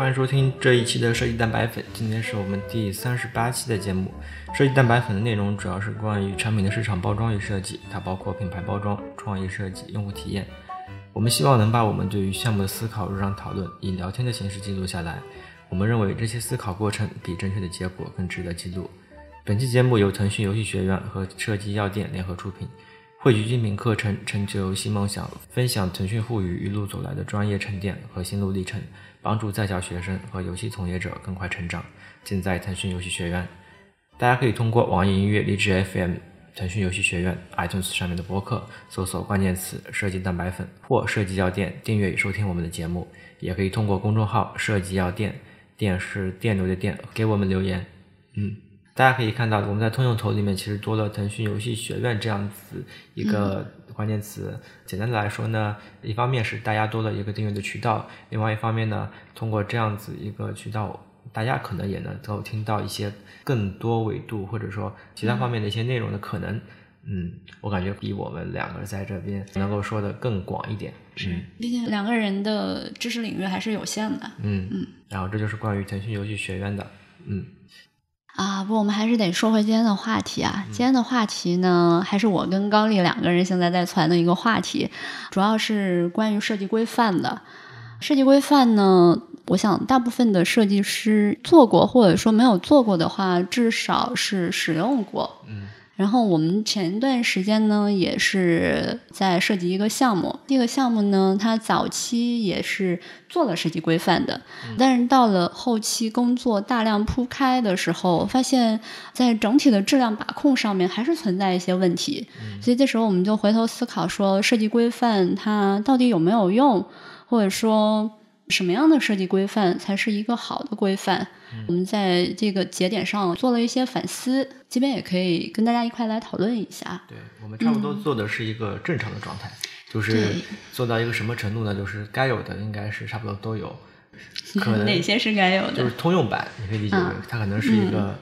欢迎收听这一期的设计蛋白粉。今天是我们第三十八期的节目。设计蛋白粉的内容主要是关于产品的市场包装与设计，它包括品牌包装、创意设计、用户体验。我们希望能把我们对于项目的思考、日常讨论以聊天的形式记录下来。我们认为这些思考过程比正确的结果更值得记录。本期节目由腾讯游戏学院和设计药店联合出品。汇聚精品课程，成就游戏梦想，分享腾讯互娱一路走来的专业沉淀和心路历程，帮助在校学生和游戏从业者更快成长。尽在腾讯游戏学院。大家可以通过网易音乐、荔枝 FM、腾讯游戏学院、iTunes 上面的播客搜索关键词“设计蛋白粉”或“设计药店”订阅与收听我们的节目。也可以通过公众号“设计药店”，店是电流的店，给我们留言。嗯。大家可以看到，我们在通用头里面其实多了腾讯游戏学院这样子一个关键词。简单的来说呢，一方面是大家多了一个订阅的渠道，另外一方面呢，通过这样子一个渠道，大家可能也能够听到一些更多维度或者说其他方面的一些内容的可能。嗯，我感觉比我们两个在这边能够说的更广一点。是，毕竟两个人的知识领域还是有限的。嗯嗯。然后这就是关于腾讯游戏学院的。嗯。啊，不，我们还是得说回今天的话题啊。今天的话题呢，还是我跟高丽两个人现在在传的一个话题，主要是关于设计规范的。设计规范呢，我想大部分的设计师做过，或者说没有做过的话，至少是使用过。嗯。然后我们前一段时间呢，也是在设计一个项目。这个项目呢，它早期也是做了设计规范的，但是到了后期工作大量铺开的时候，发现，在整体的质量把控上面还是存在一些问题。所以这时候我们就回头思考说，设计规范它到底有没有用，或者说。什么样的设计规范才是一个好的规范？我们在这个节点上做了一些反思，这边也可以跟大家一块来讨论一下。对我们差不多做的是一个正常的状态，就是做到一个什么程度呢？就是该有的应该是差不多都有。可能哪些是该有的？就是通用版，你可以理解为它可能是一个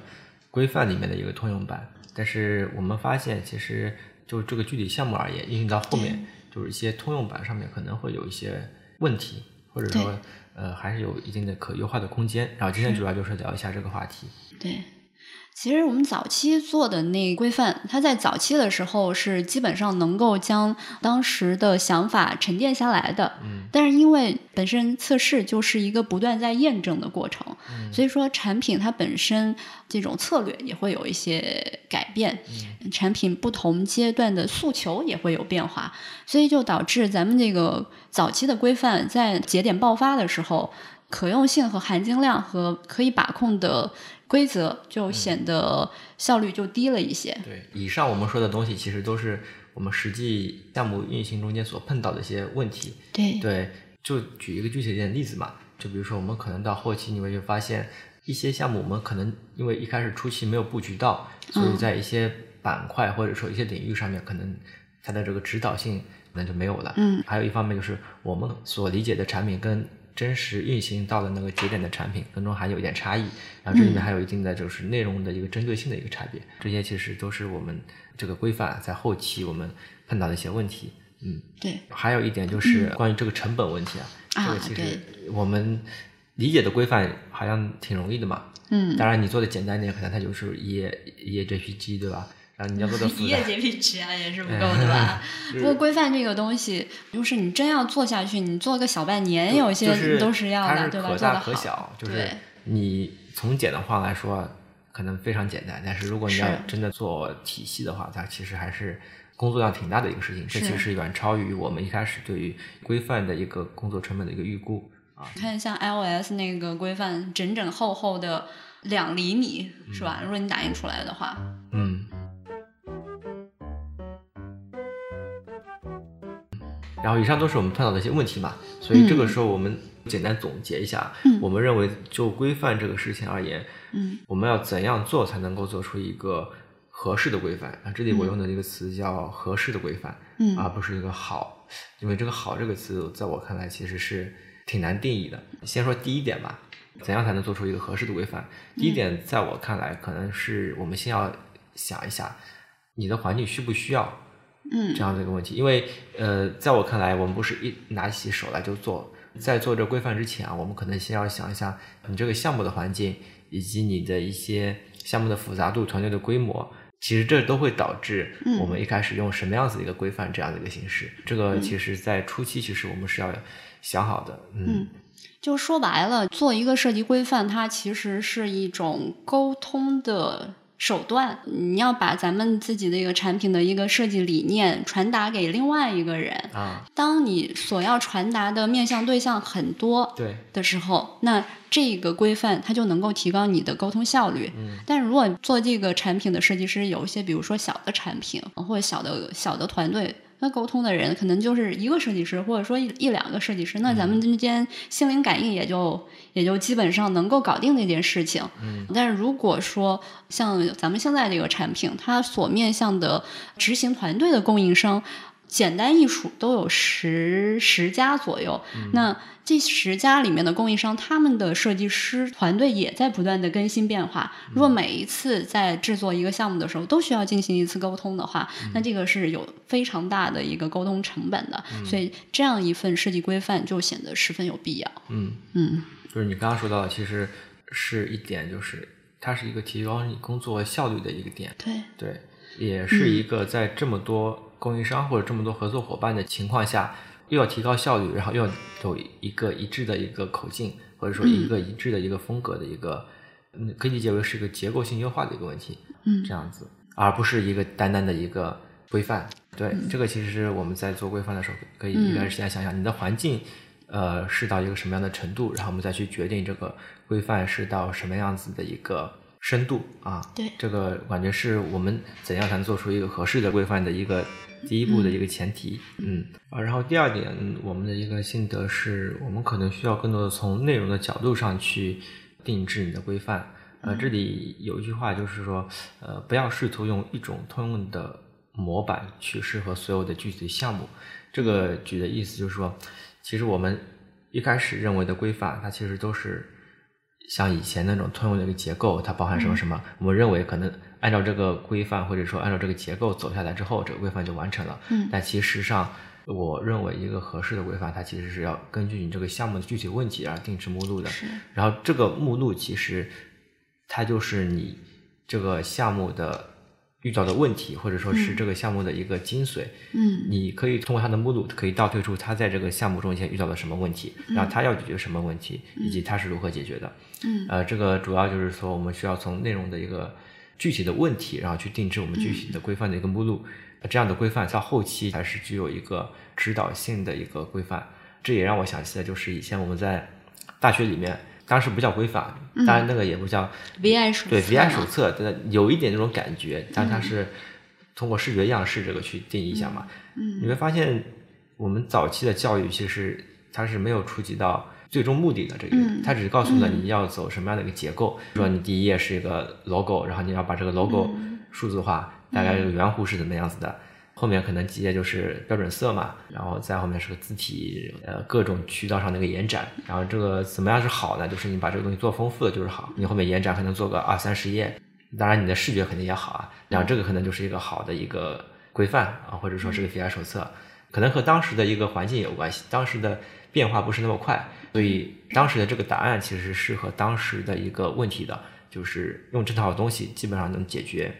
规范里面的一个通用版。但是我们发现，其实就这个具体项目而言，运行到后面，就是一些通用版上面可能会有一些问题。或者说，呃，还是有一定的可优化的空间。然后今天主要就是聊一下这个话题。对。其实我们早期做的那规范，它在早期的时候是基本上能够将当时的想法沉淀下来的。嗯。但是因为本身测试就是一个不断在验证的过程，所以说产品它本身这种策略也会有一些改变，产品不同阶段的诉求也会有变化，所以就导致咱们这个早期的规范在节点爆发的时候，可用性和含金量和可以把控的。规则就显得效率就低了一些。对，以上我们说的东西其实都是我们实际项目运行中间所碰到的一些问题。对对，就举一个具体一点例子嘛，就比如说我们可能到后期你们就发现一些项目我们可能因为一开始初期没有布局到，所以在一些板块或者说一些领域上面可能它的这个指导性可能就没有了。嗯，还有一方面就是我们所理解的产品跟。真实运行到了那个节点的产品当中还有一点差异，然后这里面还有一定的就是内容的一个针对性的一个差别，这些其实都是我们这个规范在后期我们碰到的一些问题。嗯，对。还有一点就是关于这个成本问题啊，这个其实我们理解的规范好像挺容易的嘛。嗯。当然你做的简单点，可能它就是一页一页 JPG，对吧？啊，你要做的 一页 JPG 啊，也是不够的吧？不过规范这个东西，就是你真要做下去，你做个小半年，有些都是要的，对吧？可大可小，就是你从简的话来说，可能非常简单。但是如果你要真的做体系的话，它其实还是工作量挺大的一个事情。这其实远超于我们一开始对于规范的一个工作成本的一个预估啊。你看，像 iOS 那个规范，整整厚厚的两厘米，是吧？如果你打印出来的话，嗯。然后以上都是我们碰到的一些问题嘛，所以这个时候我们简单总结一下，我们认为就规范这个事情而言，嗯我们要怎样做才能够做出一个合适的规范？啊，这里我用的一个词叫合适的规范，嗯而不是一个好，因为这个好这个词在我看来其实是挺难定义的。先说第一点吧，怎样才能做出一个合适的规范？第一点在我看来，可能是我们先要想一下，你的环境需不需要。嗯，这样的一个问题，因为呃，在我看来，我们不是一拿起手来就做，在做这规范之前啊，我们可能先要想一下你这个项目的环境，以及你的一些项目的复杂度、团队的规模，其实这都会导致我们一开始用什么样子的一个规范这样的一个形式。这个其实在初期，其实我们是要想好的。嗯，就说白了，做一个设计规范，它其实是一种沟通的。手段，你要把咱们自己的一个产品的一个设计理念传达给另外一个人啊。当你所要传达的面向对象很多对的时候，那这个规范它就能够提高你的沟通效率。嗯。但如果做这个产品的设计师有一些，比如说小的产品或者小的小的团队。那沟通的人可能就是一个设计师，或者说一一两个设计师，那咱们之间心灵感应也就也就基本上能够搞定那件事情。嗯，但是如果说像咱们现在这个产品，它所面向的执行团队的供应商。简单一数都有十十家左右，那这十家里面的供应商，他们的设计师团队也在不断的更新变化。如果每一次在制作一个项目的时候都需要进行一次沟通的话，那这个是有非常大的一个沟通成本的。所以这样一份设计规范就显得十分有必要。嗯嗯，就是你刚刚说到的，其实是一点，就是它是一个提高你工作效率的一个点。对对，也是一个在这么多。供应商或者这么多合作伙伴的情况下，又要提高效率，然后又要有一个一致的一个口径，或者说一个一致的一个风格的一个，嗯，可以理解为是一个结构性优化的一个问题，嗯，这样子，而不是一个单单的一个规范。对，这个其实是我们在做规范的时候，可以一段时间想想你的环境，呃，是到一个什么样的程度，然后我们再去决定这个规范是到什么样子的一个。深度啊，对，这个感觉是我们怎样才能做出一个合适的规范的一个第一步的一个前提，嗯。啊，然后第二点，我们的一个心得是，我们可能需要更多的从内容的角度上去定制你的规范，呃，这里有一句话就是说，呃，不要试图用一种通用的模板去适合所有的具体的项目，这个举的意思就是说，其实我们一开始认为的规范，它其实都是。像以前那种通用的一个结构，它包含什么什么？我们认为可能按照这个规范，或者说按照这个结构走下来之后，这个规范就完成了。嗯。但其实上，我认为一个合适的规范，它其实是要根据你这个项目的具体问题而定制目录的。是。然后这个目录其实，它就是你这个项目的。遇到的问题，或者说是这个项目的一个精髓，嗯，你可以通过它的目录，可以倒推出他在这个项目中间遇到了什么问题，然后他要解决什么问题，以及他是如何解决的，嗯，呃，这个主要就是说，我们需要从内容的一个具体的问题，然后去定制我们具体的规范的一个目录，这样的规范到后期才是具有一个指导性的一个规范。这也让我想起来，就是以前我们在大学里面。当时不叫规范，当然那个也不叫 VI 手对 VI 手册，对，有一点那种感觉，但它是通过视觉样式这个去定义一下嘛。嗯，你会发现我们早期的教育其实它是没有触及到最终目的的这个，它只是告诉了你要走什么样的一个结构，说你第一页是一个 logo，然后你要把这个 logo 数字化，大概这个圆弧是怎么样子的。后面可能几页就是标准色嘛，然后再后面是个字体，呃，各种渠道上的一个延展，然后这个怎么样是好呢？就是你把这个东西做丰富了就是好，你后面延展可能做个二三十页，当然你的视觉肯定也好啊，然后这个可能就是一个好的一个规范啊，或者说是个 VI 手册，可能和当时的一个环境有关系，当时的变化不是那么快，所以当时的这个答案其实是适合当时的一个问题的，就是用这套东西基本上能解决。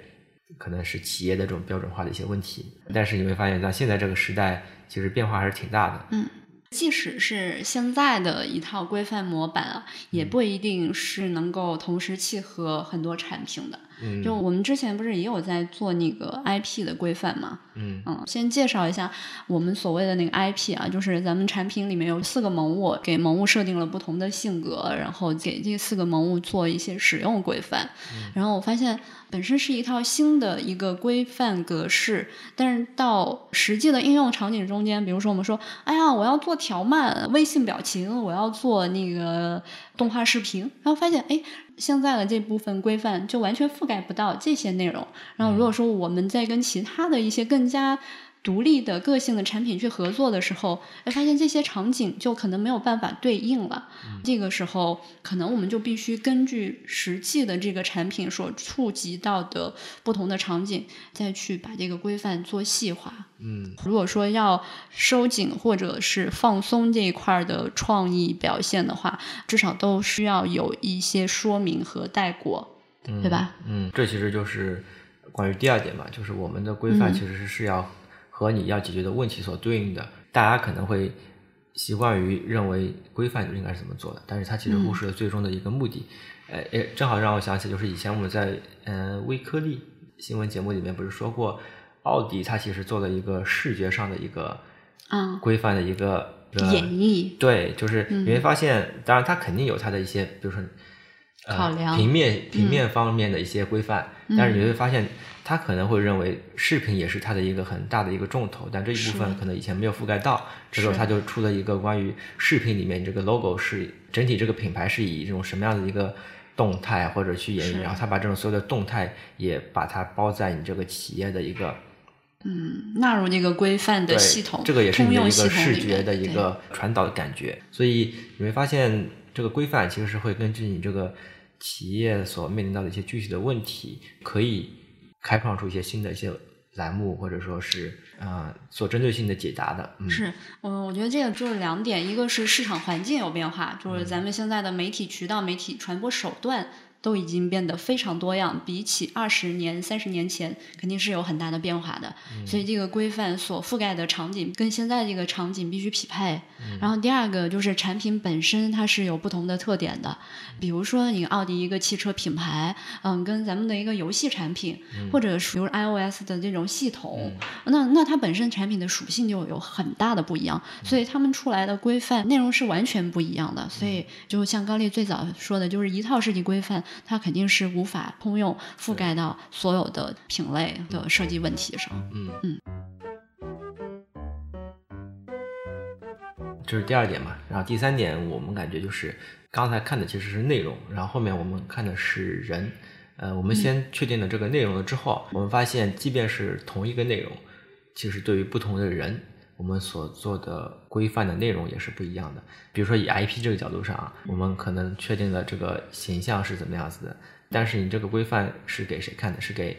可能是企业的这种标准化的一些问题，但是你会发现在现在这个时代，其实变化还是挺大的。嗯，即使是现在的一套规范模板啊，也不一定是能够同时契合很多产品的。就我们之前不是也有在做那个 IP 的规范嘛？嗯嗯，先介绍一下我们所谓的那个 IP 啊，就是咱们产品里面有四个萌物，给萌物设定了不同的性格，然后给这四个萌物做一些使用规范。然后我发现本身是一套新的一个规范格式，但是到实际的应用场景中间，比如说我们说，哎呀，我要做条漫、微信表情，我要做那个动画视频，然后发现，哎。现在的这部分规范就完全覆盖不到这些内容。然后，如果说我们在跟其他的一些更加独立的个性的产品去合作的时候，哎，发现这些场景就可能没有办法对应了。这个时候，可能我们就必须根据实际的这个产品所触及到的不同的场景，再去把这个规范做细化。嗯，如果说要收紧或者是放松这一块的创意表现的话，至少都需要有一些说明和带过，对吧？嗯，这其实就是关于第二点嘛，就是我们的规范其实是要。和你要解决的问题所对应的，大家可能会习惯于认为规范就应该是怎么做的，但是它其实忽视了最终的一个目的。呃，诶，正好让我想起，就是以前我们在嗯微颗粒新闻节目里面不是说过，奥迪它其实做了一个视觉上的一个啊规范的一个演绎。对，就是你会发现，当然它肯定有它的一些，比如说考量平面平面方面的一些规范，但是你会发现。他可能会认为视频也是他的一个很大的一个重头，但这一部分可能以前没有覆盖到。这时候他就出了一个关于视频里面这个 logo 是整体这个品牌是以这种什么样的一个动态或者去演绎，然后他把这种所有的动态也把它包在你这个企业的一个嗯纳入那个规范的系统，这个也是你的一个视觉的一个传导的感觉。所以你会发现这个规范其实是会根据你这个企业所面临到的一些具体的问题可以。开创出一些新的一些栏目，或者说是啊，做针对性的解答的。嗯是，嗯，我觉得这个就是两点，一个是市场环境有变化，就是咱们现在的媒体渠道、媒体传播手段。都已经变得非常多样，比起二十年、三十年前，肯定是有很大的变化的。所以这个规范所覆盖的场景跟现在这个场景必须匹配。然后第二个就是产品本身它是有不同的特点的，比如说你奥迪一个汽车品牌，嗯，跟咱们的一个游戏产品，或者比如 iOS 的这种系统，那那它本身产品的属性就有很大的不一样，所以他们出来的规范内容是完全不一样的。所以就像高丽最早说的，就是一套设计规范。它肯定是无法通用覆盖到所有的品类的设计问题上。嗯嗯，这是第二点嘛。然后第三点，我们感觉就是刚才看的其实是内容，然后后面我们看的是人。呃，我们先确定了这个内容了之后，我们发现，即便是同一个内容，其实对于不同的人。我们所做的规范的内容也是不一样的。比如说，以 IP 这个角度上啊，我们可能确定了这个形象是怎么样子的，但是你这个规范是给谁看的？是给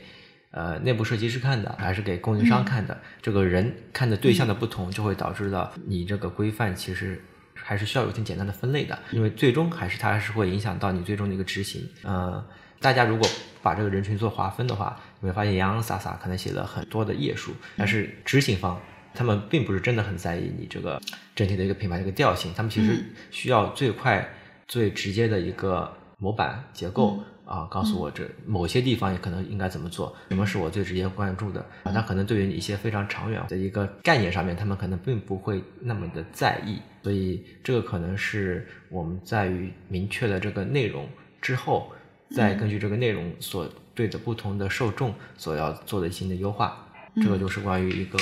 呃内部设计师看的，还是给供应商看的？这个人看的对象的不同，就会导致了你这个规范其实还是需要有一定简单的分类的，因为最终还是它还是会影响到你最终的一个执行。呃，大家如果把这个人群做划分的话，你会发现洋洋洒洒可能写了很多的页数，但是执行方。他们并不是真的很在意你这个整体的一个品牌的一个调性，他们其实需要最快、最直接的一个模板结构啊，告诉我这某些地方也可能应该怎么做，什么是我最直接关注的啊。他可能对于一些非常长远的一个概念上面，他们可能并不会那么的在意，所以这个可能是我们在于明确了这个内容之后，再根据这个内容所对的不同的受众所要做的新的优化，这个就是关于一个。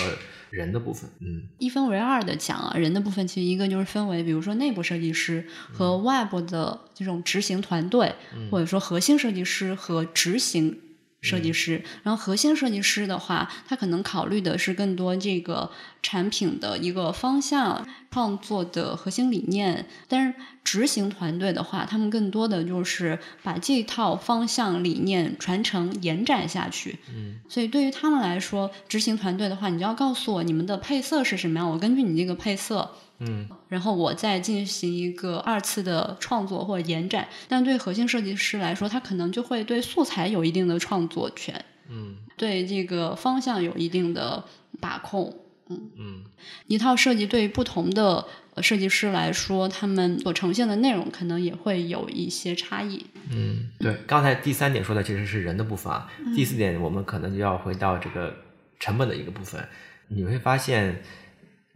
人的部分，嗯，一分为二的讲啊，人的部分其实一个就是分为，比如说内部设计师和外部的这种执行团队，或者说核心设计师和执行。设计师，然后核心设计师的话，他可能考虑的是更多这个产品的一个方向、创作的核心理念。但是执行团队的话，他们更多的就是把这套方向理念传承延展下去。嗯，所以对于他们来说，执行团队的话，你就要告诉我你们的配色是什么样，我根据你这个配色。嗯，然后我再进行一个二次的创作或者延展，但对核心设计师来说，他可能就会对素材有一定的创作权，嗯，对这个方向有一定的把控，嗯。嗯，一套设计对于不同的设计师来说，他们所呈现的内容可能也会有一些差异。嗯，对，刚才第三点说的其实是人的部分啊，第四点我们可能就要回到这个成本的一个部分，你会发现。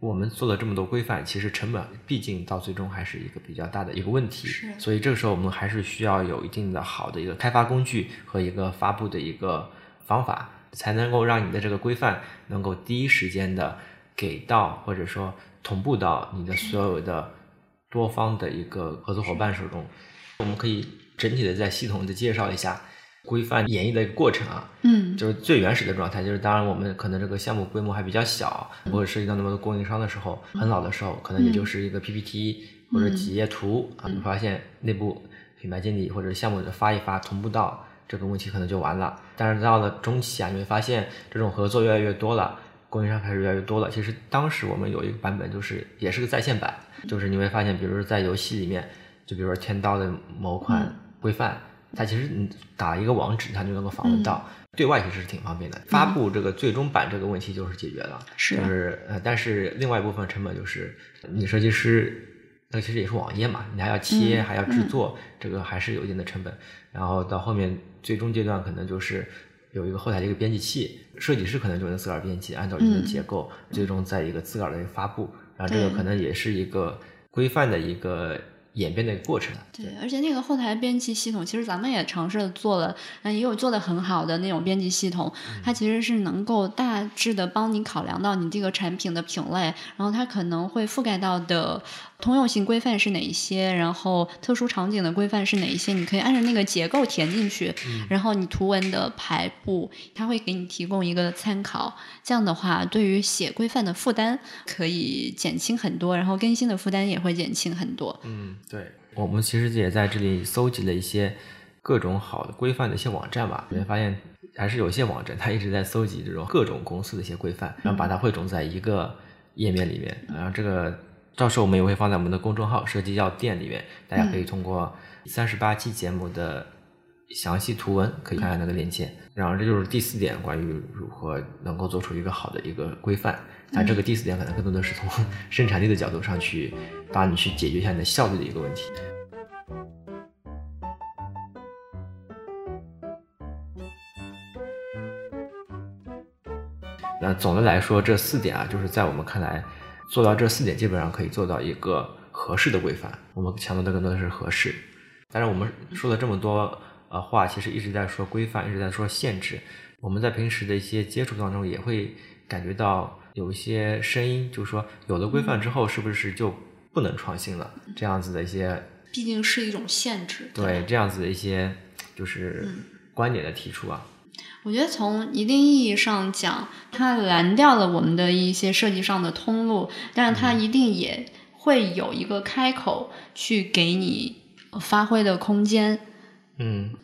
我们做了这么多规范，其实成本毕竟到最终还是一个比较大的一个问题。所以这个时候我们还是需要有一定的好的一个开发工具和一个发布的一个方法，才能够让你的这个规范能够第一时间的给到或者说同步到你的所有的多方的一个合作伙伴手中。我们可以整体的在系统的介绍一下，规范演绎的一个过程啊，嗯，就是最原始的状态，就是当然我们可能这个项目规模还比较小，不会涉及到那么多供应商的时候，很老的时候，可能也就是一个 PPT 或者几页图啊，你发现内部品牌经理或者项目的发一发同步到这个问题可能就完了。但是到了中期啊，你会发现这种合作越来越多了，供应商开始越来越多了。其实当时我们有一个版本就是也是个在线版，就是你会发现，比如说在游戏里面，就比如说天刀的某款规范。它其实你打一个网址，它就能够访问到，对外其实是挺方便的。发布这个最终版这个问题就是解决了，是就是呃，但是另外一部分成本就是你设计师，那其实也是网页嘛，你还要切，还要制作，这个还是有一定的成本。然后到后面最终阶段，可能就是有一个后台的一个编辑器，设计师可能就能自个儿编辑，按照一定的结构，最终在一个自个儿的一个发布。然后这个可能也是一个规范的一个。演变的一个过程。对，而且那个后台编辑系统，其实咱们也尝试做了，也有做的很好的那种编辑系统。它其实是能够大致的帮你考量到你这个产品的品类，然后它可能会覆盖到的通用性规范是哪一些，然后特殊场景的规范是哪一些，你可以按照那个结构填进去。然后你图文的排布，它会给你提供一个参考。这样的话，对于写规范的负担可以减轻很多，然后更新的负担也会减轻很多。嗯。对我们其实也在这里搜集了一些各种好的规范的一些网站吧，你会发现还是有一些网站它一直在搜集这种各种公司的一些规范，然后把它汇总在一个页面里面。然后这个到时候我们也会放在我们的公众号“设计药店”里面，大家可以通过三十八期节目的详细图文可以看看那个链接。然后这就是第四点，关于如何能够做出一个好的一个规范。但这个第四点可能更多的是从 生产力的角度上去帮你去解决一下你的效率的一个问题。那总的来说，这四点啊，就是在我们看来，做到这四点基本上可以做到一个合适的规范。我们强调的更多的是合适。但是，我们说了这么多呃话，其实一直在说规范，一直在说限制。我们在平时的一些接触当中，也会感觉到。有一些声音，就是说，有了规范之后，是不是就不能创新了？这样子的一些，毕竟是一种限制。对，这样子的一些就是观点的提出啊。我觉得从一定意义上讲，它拦掉了我们的一些设计上的通路，但是它一定也会有一个开口去给你发挥的空间。嗯，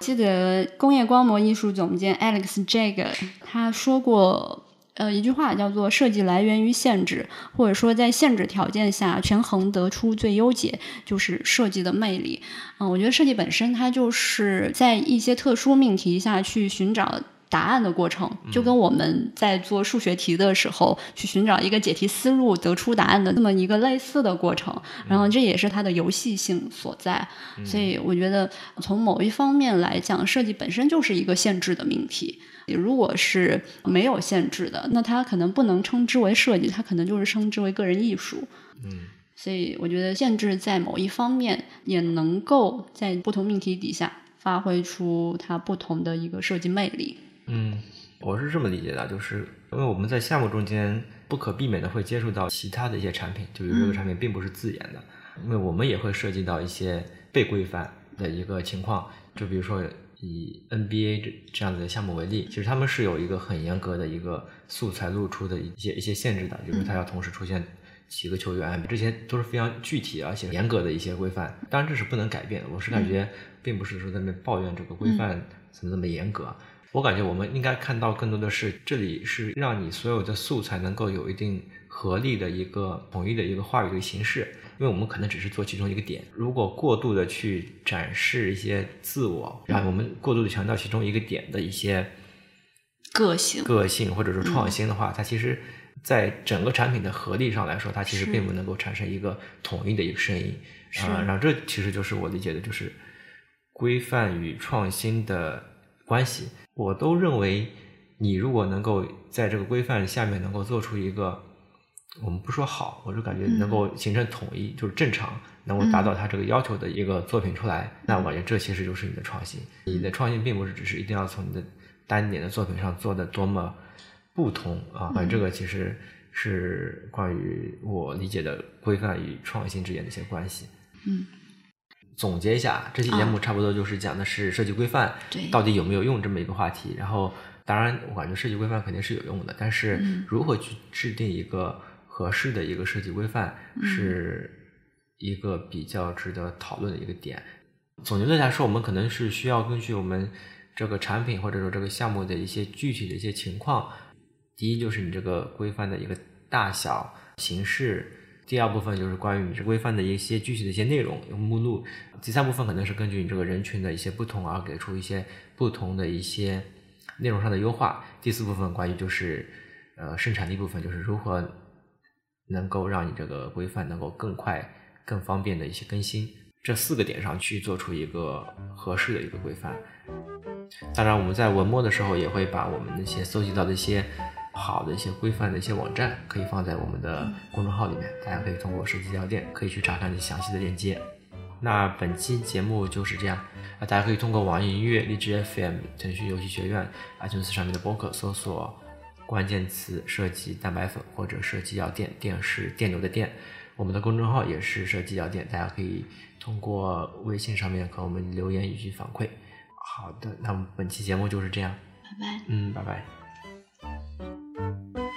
记得工业光魔艺术总监 Alex Jagger 他说过。呃，一句话叫做“设计来源于限制”，或者说在限制条件下权衡得出最优解，就是设计的魅力。嗯，我觉得设计本身它就是在一些特殊命题下去寻找答案的过程，就跟我们在做数学题的时候去寻找一个解题思路、得出答案的这么一个类似的过程。然后这也是它的游戏性所在。所以我觉得从某一方面来讲，设计本身就是一个限制的命题。如果是没有限制的，那它可能不能称之为设计，它可能就是称之为个人艺术。嗯，所以我觉得限制在某一方面也能够在不同命题底下发挥出它不同的一个设计魅力。嗯，我是这么理解的，就是因为我们在项目中间不可避免的会接触到其他的一些产品，就比如这个产品并不是自研的，因为我们也会涉及到一些被规范的一个情况，就比如说。以 NBA 这这样子的项目为例，其实他们是有一个很严格的一个素材露出的一些一些限制的，比如说它要同时出现几个球员，这些都是非常具体而且严格的一些规范。当然这是不能改变的。我是感觉，并不是说在那抱怨这个规范怎么那么严格。我感觉我们应该看到更多的是，这里是让你所有的素材能够有一定合力的一个统一的一个话语的形式。因为我们可能只是做其中一个点，如果过度的去展示一些自我，然后我们过度的强调其中一个点的一些个性、个性或者说创新的话，它其实在整个产品的合力上来说，它其实并不能够产生一个统一的一个声音。啊，然后这其实就是我理解的，就是规范与创新的关系。我都认为，你如果能够在这个规范下面能够做出一个。我们不说好，我就感觉能够形成统一，就是正常，能够达到他这个要求的一个作品出来，那我感觉这其实就是你的创新。你的创新并不是只是一定要从你的单点的作品上做的多么不同啊，反正这个其实是关于我理解的规范与创新之间的一些关系。嗯，总结一下，这期节目差不多就是讲的是设计规范对到底有没有用这么一个话题。然后，当然我感觉设计规范肯定是有用的，但是嗯如何去制定一个合适的一个设计规范，嗯是一个比较值得讨论的一个点。总结的来说，我们可能是需要根据我们这个产品或者说这个项目的一些具体的一些情况，第一就是你这个规范的一个大小、形式。第二部分就是关于你这规范的一些具体的一些内容，有目录。第三部分可能是根据你这个人群的一些不同而给出一些不同的一些内容上的优化。第四部分关于就是呃生产力部分，就是如何能够让你这个规范能够更快、更方便的一些更新。这四个点上去做出一个合适的一个规范。当然，我们在文末的时候也会把我们那些搜集到的一些好的一些规范的一些网站，可以放在我们的公众号里面，大家可以通过设计药店可以去查看详细的链接。那本期节目就是这样啊，大家可以通过网易音乐、荔枝 FM、腾讯游戏学院、iTunes 上面的播客搜索关键词“设计蛋白粉”或者“设计药店”，店是电流的店。我们的公众号也是设计药店，大家可以通过微信上面和我们留言以及反馈。好的，那么本期节目就是这样，拜拜。嗯，拜拜。Thank you.